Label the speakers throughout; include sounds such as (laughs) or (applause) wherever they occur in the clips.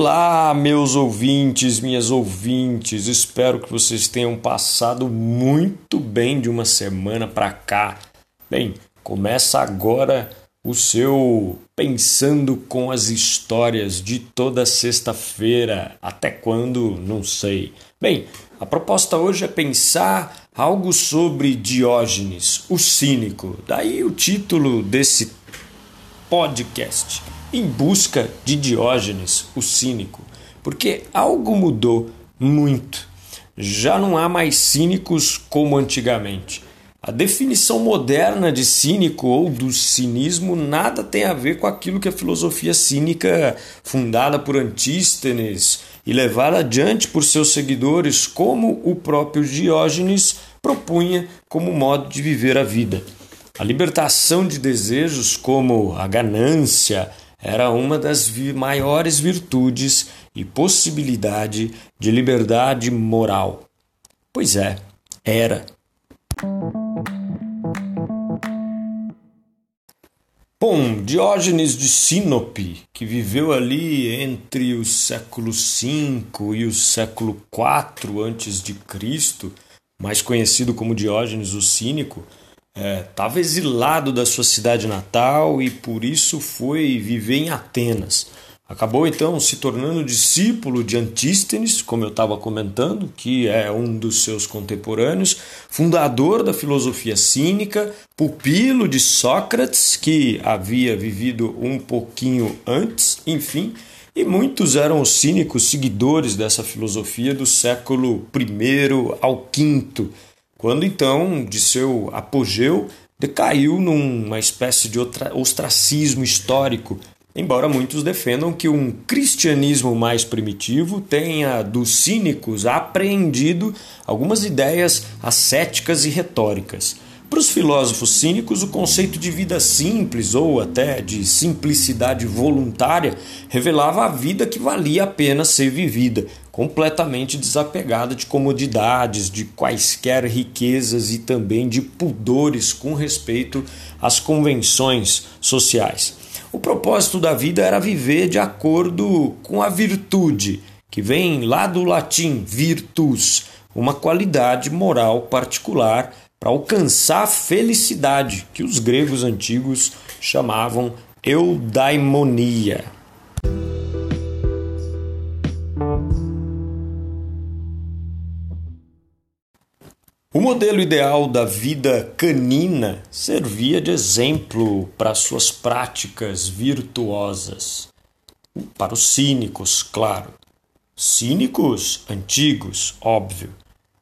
Speaker 1: Olá, meus ouvintes, minhas ouvintes. Espero que vocês tenham passado muito bem de uma semana para cá. Bem, começa agora o seu pensando com as histórias de toda sexta-feira. Até quando? Não sei. Bem, a proposta hoje é pensar algo sobre Diógenes, o cínico. Daí o título desse podcast em busca de Diógenes, o cínico, porque algo mudou muito. Já não há mais cínicos como antigamente. A definição moderna de cínico ou do cinismo nada tem a ver com aquilo que a filosofia cínica, fundada por Antístenes e levada adiante por seus seguidores, como o próprio Diógenes, propunha como modo de viver a vida. A libertação de desejos como a ganância, era uma das vi maiores virtudes e possibilidade de liberdade moral. Pois é, era. Bom, Diógenes de Sinope, que viveu ali entre o século V e o século IV antes de Cristo, mais conhecido como Diógenes o Cínico, estava é, exilado da sua cidade natal e por isso foi viver em Atenas. Acabou então se tornando discípulo de Antístenes, como eu estava comentando, que é um dos seus contemporâneos, fundador da filosofia cínica, pupilo de Sócrates, que havia vivido um pouquinho antes, enfim, e muitos eram os cínicos seguidores dessa filosofia do século I ao V quando então, de seu apogeu, decaiu numa espécie de ostracismo histórico, embora muitos defendam que um cristianismo mais primitivo tenha dos cínicos apreendido algumas ideias ascéticas e retóricas. Para os filósofos cínicos, o conceito de vida simples ou até de simplicidade voluntária revelava a vida que valia a pena ser vivida, completamente desapegada de comodidades, de quaisquer riquezas e também de pudores com respeito às convenções sociais. O propósito da vida era viver de acordo com a virtude, que vem lá do latim virtus, uma qualidade moral particular para alcançar a felicidade que os gregos antigos chamavam eudaimonia. O modelo ideal da vida canina servia de exemplo para suas práticas virtuosas. Para os cínicos, claro. Cínicos antigos, óbvio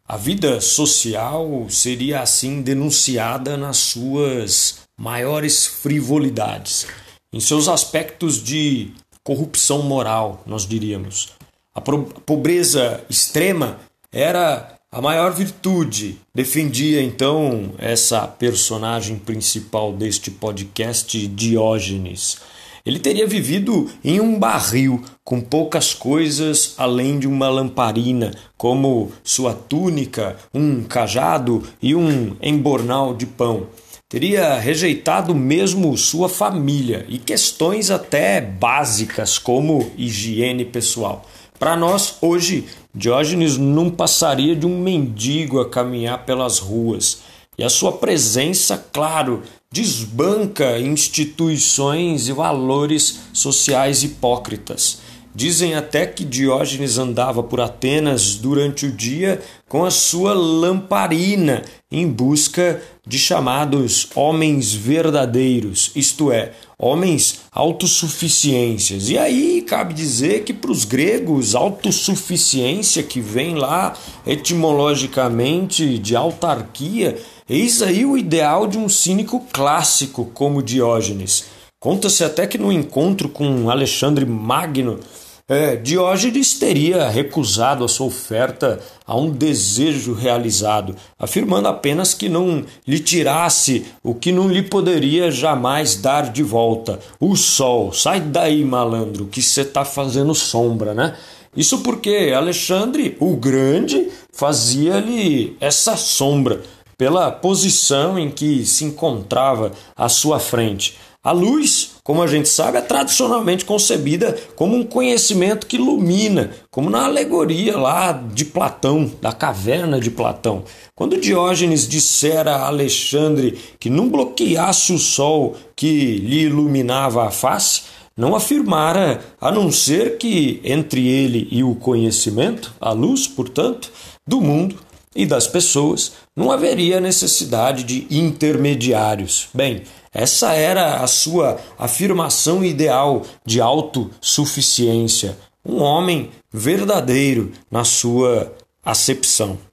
Speaker 1: a vida social seria assim denunciada nas suas maiores frivolidades, em seus aspectos de corrupção moral, nós diríamos. A pobreza extrema era a maior virtude, defendia então essa personagem principal deste podcast, Diógenes. Ele teria vivido em um barril, com poucas coisas além de uma lamparina, como sua túnica, um cajado e um embornal de pão. Teria rejeitado mesmo sua família e questões até básicas como higiene pessoal. Para nós, hoje, Diógenes não passaria de um mendigo a caminhar pelas ruas. E a sua presença, claro, desbanca instituições e valores sociais hipócritas. Dizem até que Diógenes andava por Atenas durante o dia com a sua lamparina em busca de chamados homens verdadeiros, isto é, homens autossuficiências. E aí cabe dizer que para os gregos, autossuficiência, que vem lá etimologicamente de autarquia, Eis aí o ideal de um cínico clássico como Diógenes. Conta-se até que no encontro com Alexandre Magno, é, Diógenes teria recusado a sua oferta a um desejo realizado, afirmando apenas que não lhe tirasse o que não lhe poderia jamais dar de volta: o sol. Sai daí, malandro, que você está fazendo sombra, né? Isso porque Alexandre, o Grande, fazia-lhe essa sombra pela posição em que se encontrava à sua frente. A luz, como a gente sabe, é tradicionalmente concebida como um conhecimento que ilumina, como na alegoria lá de Platão, da caverna de Platão. Quando Diógenes dissera a Alexandre que não bloqueasse o sol que lhe iluminava a face, não afirmara a não ser que entre ele e o conhecimento, a luz, portanto, do mundo e das pessoas, não haveria necessidade de intermediários. Bem, essa era a sua afirmação ideal de autossuficiência, um homem verdadeiro na sua acepção. (laughs)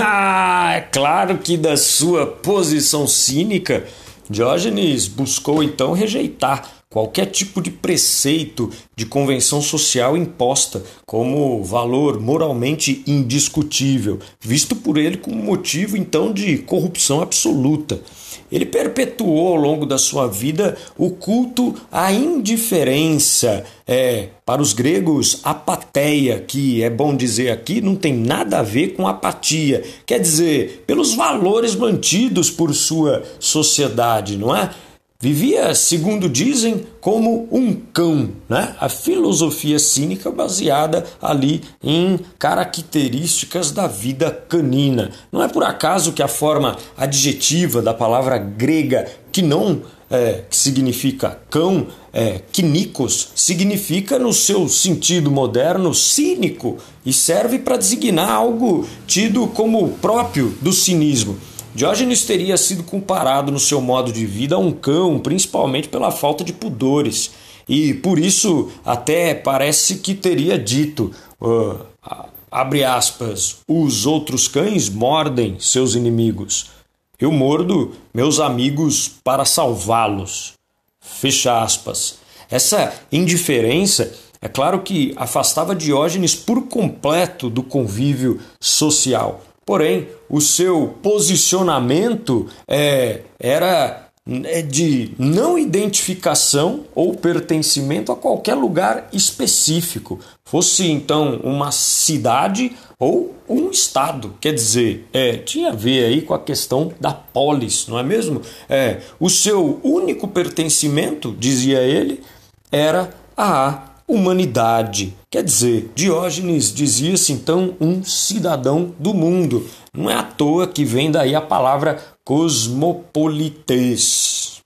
Speaker 1: Ah, é claro que da sua posição cínica, Diógenes buscou então rejeitar qualquer tipo de preceito de convenção social imposta como valor moralmente indiscutível, visto por ele como motivo então de corrupção absoluta. Ele perpetuou ao longo da sua vida o culto à indiferença. É, para os gregos, apateia, que é bom dizer aqui, não tem nada a ver com apatia. Quer dizer, pelos valores mantidos por sua sociedade, não é? Vivia, segundo dizem, como um cão, né? A filosofia cínica baseada ali em características da vida canina. Não é por acaso que a forma adjetiva da palavra grega que não é, que significa cão, é, kinikos, significa no seu sentido moderno cínico e serve para designar algo tido como próprio do cinismo. Diógenes teria sido comparado no seu modo de vida a um cão, principalmente pela falta de pudores. E por isso até parece que teria dito, uh, abre aspas, os outros cães mordem seus inimigos. Eu mordo meus amigos para salvá-los. Fecha aspas. Essa indiferença, é claro que afastava Diógenes por completo do convívio social. Porém, o seu posicionamento é, era é, de não identificação ou pertencimento a qualquer lugar específico, fosse então uma cidade ou um estado. Quer dizer, é, tinha a ver aí com a questão da polis, não é mesmo? É, o seu único pertencimento, dizia ele, era a humanidade. Quer dizer, Diógenes dizia-se então um cidadão do mundo. Não é à toa que vem daí a palavra cosmopolites.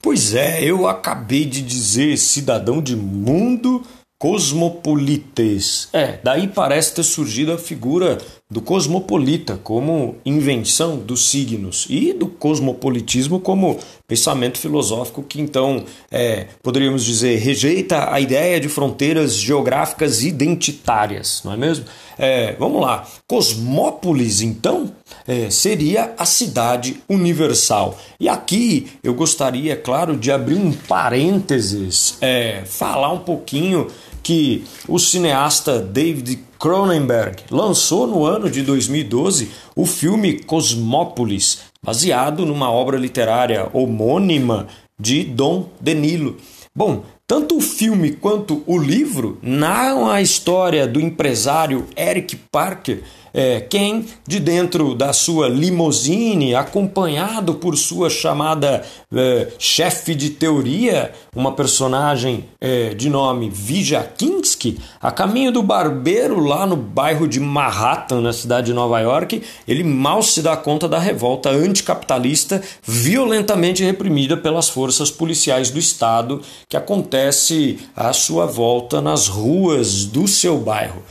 Speaker 1: Pois é, eu acabei de dizer cidadão de mundo cosmopolites. É, daí parece ter surgido a figura do cosmopolita como invenção dos signos e do cosmopolitismo como pensamento filosófico que então é, poderíamos dizer rejeita a ideia de fronteiras geográficas identitárias, não é mesmo? É, vamos lá, Cosmópolis então é, seria a cidade universal. E aqui eu gostaria, claro, de abrir um parênteses, é, falar um pouquinho que o cineasta David Cronenberg lançou no ano de 2012 o filme Cosmópolis, baseado numa obra literária homônima de Dom DeNilo. Bom, tanto o filme quanto o livro narram a história do empresário Eric Parker é, quem, de dentro da sua limousine, acompanhado por sua chamada é, chefe de teoria, uma personagem é, de nome Vijakinski, a caminho do barbeiro lá no bairro de Manhattan, na cidade de Nova York, ele mal se dá conta da revolta anticapitalista violentamente reprimida pelas forças policiais do Estado que acontece à sua volta nas ruas do seu bairro.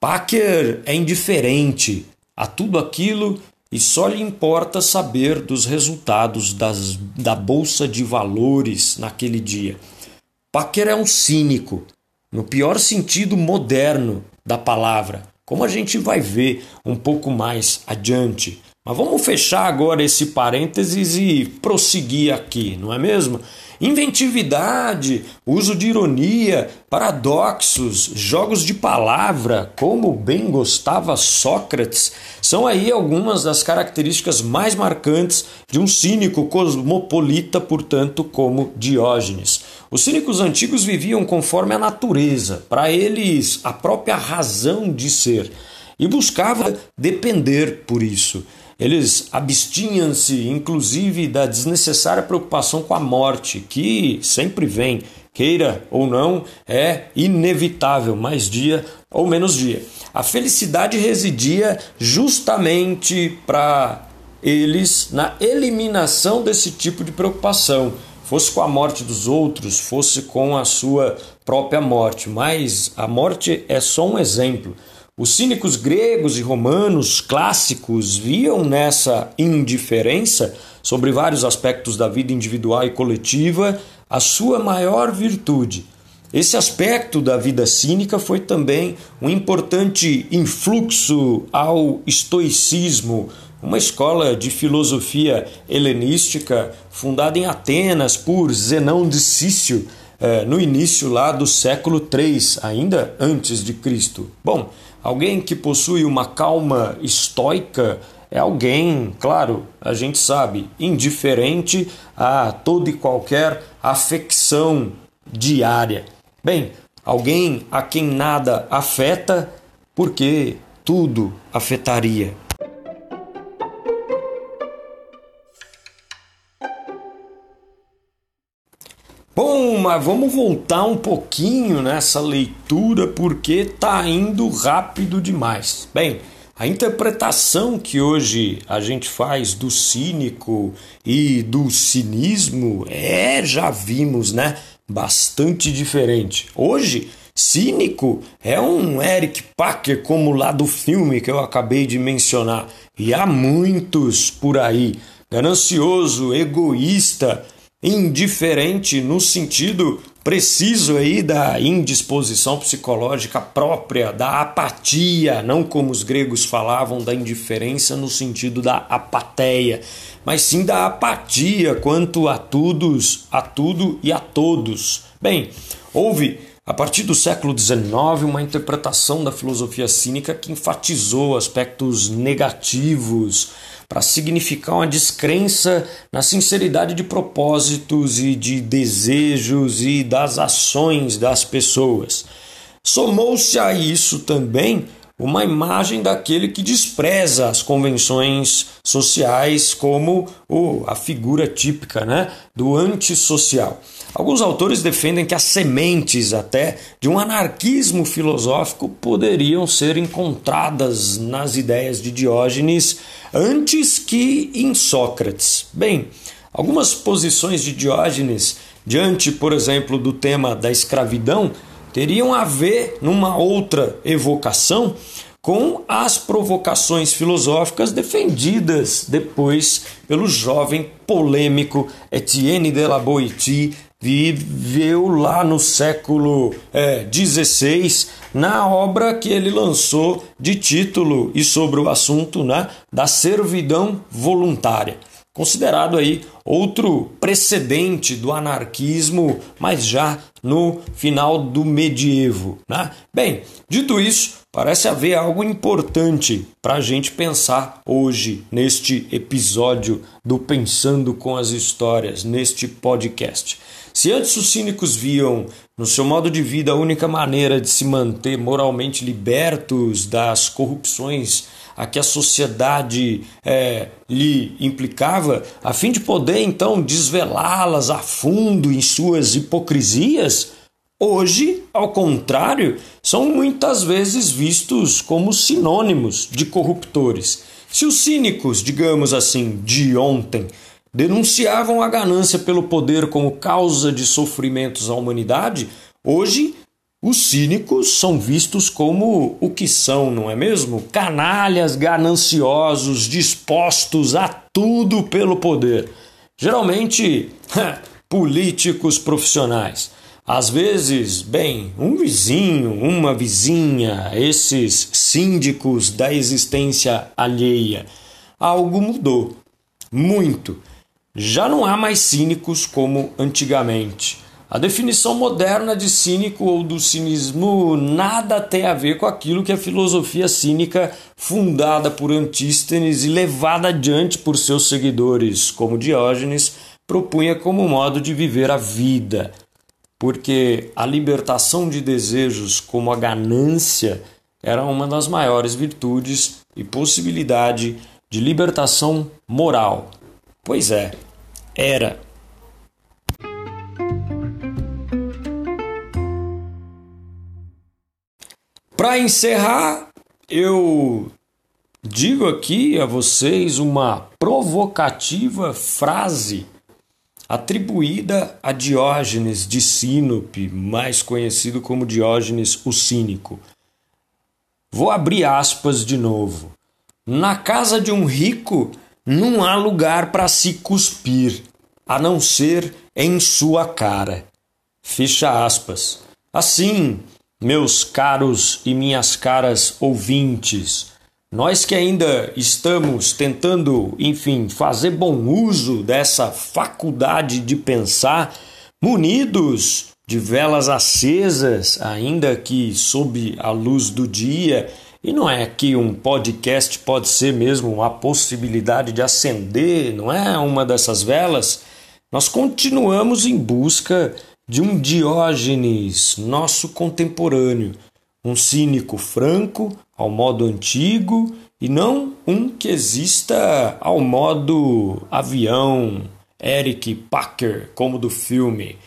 Speaker 1: Packer é indiferente a tudo aquilo e só lhe importa saber dos resultados das, da bolsa de valores naquele dia. Packer é um cínico, no pior sentido moderno da palavra, como a gente vai ver um pouco mais adiante. Mas vamos fechar agora esse parênteses e prosseguir aqui, não é mesmo? Inventividade, uso de ironia, paradoxos, jogos de palavra, como bem gostava Sócrates, são aí algumas das características mais marcantes de um cínico cosmopolita, portanto, como Diógenes. Os cínicos antigos viviam conforme a natureza, para eles, a própria razão de ser. e buscava depender por isso. Eles abstinham-se, inclusive, da desnecessária preocupação com a morte, que sempre vem, queira ou não, é inevitável, mais dia ou menos dia. A felicidade residia justamente para eles na eliminação desse tipo de preocupação, fosse com a morte dos outros, fosse com a sua própria morte. Mas a morte é só um exemplo. Os cínicos gregos e romanos clássicos viam nessa indiferença sobre vários aspectos da vida individual e coletiva a sua maior virtude. Esse aspecto da vida cínica foi também um importante influxo ao estoicismo, uma escola de filosofia helenística fundada em Atenas por Zenão de Cício, eh, no início lá do século III, ainda antes de Cristo. Bom, Alguém que possui uma calma estoica é alguém, claro, a gente sabe, indiferente a toda e qualquer afecção diária. Bem, alguém a quem nada afeta, porque tudo afetaria. Bom, mas vamos voltar um pouquinho nessa leitura porque tá indo rápido demais. Bem, a interpretação que hoje a gente faz do cínico e do cinismo é, já vimos, né? Bastante diferente. Hoje, cínico é um Eric Packer, como lá do filme que eu acabei de mencionar. E há muitos por aí. Ganancioso, egoísta indiferente no sentido preciso aí da indisposição psicológica própria, da apatia, não como os gregos falavam da indiferença no sentido da apateia, mas sim da apatia quanto a todos, a tudo e a todos. Bem, houve a partir do século XIX, uma interpretação da filosofia cínica que enfatizou aspectos negativos para significar uma descrença na sinceridade de propósitos e de desejos e das ações das pessoas. Somou-se a isso também uma imagem daquele que despreza as convenções sociais como oh, a figura típica né, do antissocial. Alguns autores defendem que as sementes até de um anarquismo filosófico poderiam ser encontradas nas ideias de Diógenes antes que em Sócrates. Bem, algumas posições de Diógenes diante, por exemplo, do tema da escravidão teriam a ver numa outra evocação com as provocações filosóficas defendidas depois pelo jovem polêmico Etienne de la Boétie, viveu lá no século XVI, é, na obra que ele lançou de título e sobre o assunto né, da servidão voluntária considerado aí outro precedente do anarquismo, mas já no final do medievo. Né? Bem, dito isso, parece haver algo importante para a gente pensar hoje neste episódio do Pensando com as Histórias, neste podcast. Se antes os cínicos viam no seu modo de vida a única maneira de se manter moralmente libertos das corrupções a que a sociedade é, lhe implicava, a fim de poder então desvelá-las a fundo em suas hipocrisias, hoje, ao contrário, são muitas vezes vistos como sinônimos de corruptores. Se os cínicos, digamos assim, de ontem, denunciavam a ganância pelo poder como causa de sofrimentos à humanidade, hoje os cínicos são vistos como o que são, não é mesmo? Canalhas gananciosos, dispostos a tudo pelo poder. Geralmente, (laughs) políticos profissionais. Às vezes, bem, um vizinho, uma vizinha, esses síndicos da existência alheia. Algo mudou. Muito. Já não há mais cínicos como antigamente. A definição moderna de cínico ou do cinismo nada tem a ver com aquilo que a filosofia cínica, fundada por Antístenes e levada adiante por seus seguidores, como Diógenes, propunha como modo de viver a vida. Porque a libertação de desejos, como a ganância, era uma das maiores virtudes e possibilidade de libertação moral. Pois é, era. Para encerrar, eu digo aqui a vocês uma provocativa frase atribuída a Diógenes de Sinope, mais conhecido como Diógenes o Cínico. Vou abrir aspas de novo. Na casa de um rico não há lugar para se cuspir, a não ser em sua cara. Fecha aspas. Assim, meus caros e minhas caras ouvintes, nós que ainda estamos tentando, enfim, fazer bom uso dessa faculdade de pensar, munidos de velas acesas, ainda que sob a luz do dia, e não é que um podcast pode ser mesmo a possibilidade de acender, não é uma dessas velas? Nós continuamos em busca de um Diógenes, nosso contemporâneo, um cínico franco, ao modo antigo, e não um que exista ao modo avião, Eric Packer, como do filme.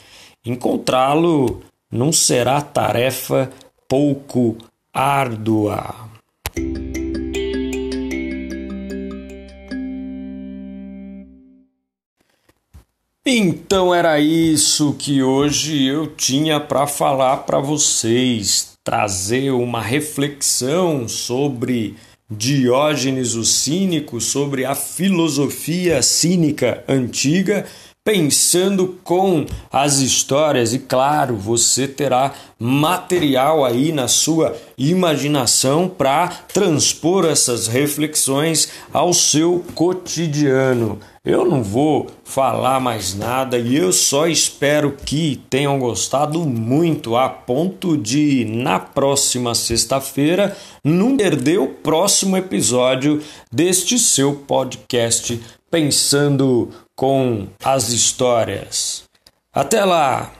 Speaker 1: Encontrá-lo não será tarefa pouco árdua. Então era isso que hoje eu tinha para falar para vocês, trazer uma reflexão sobre Diógenes o Cínico, sobre a filosofia cínica antiga pensando com as histórias e claro, você terá material aí na sua imaginação para transpor essas reflexões ao seu cotidiano. Eu não vou falar mais nada e eu só espero que tenham gostado muito a ponto de na próxima sexta-feira não perder o próximo episódio deste seu podcast pensando com as histórias. Até lá!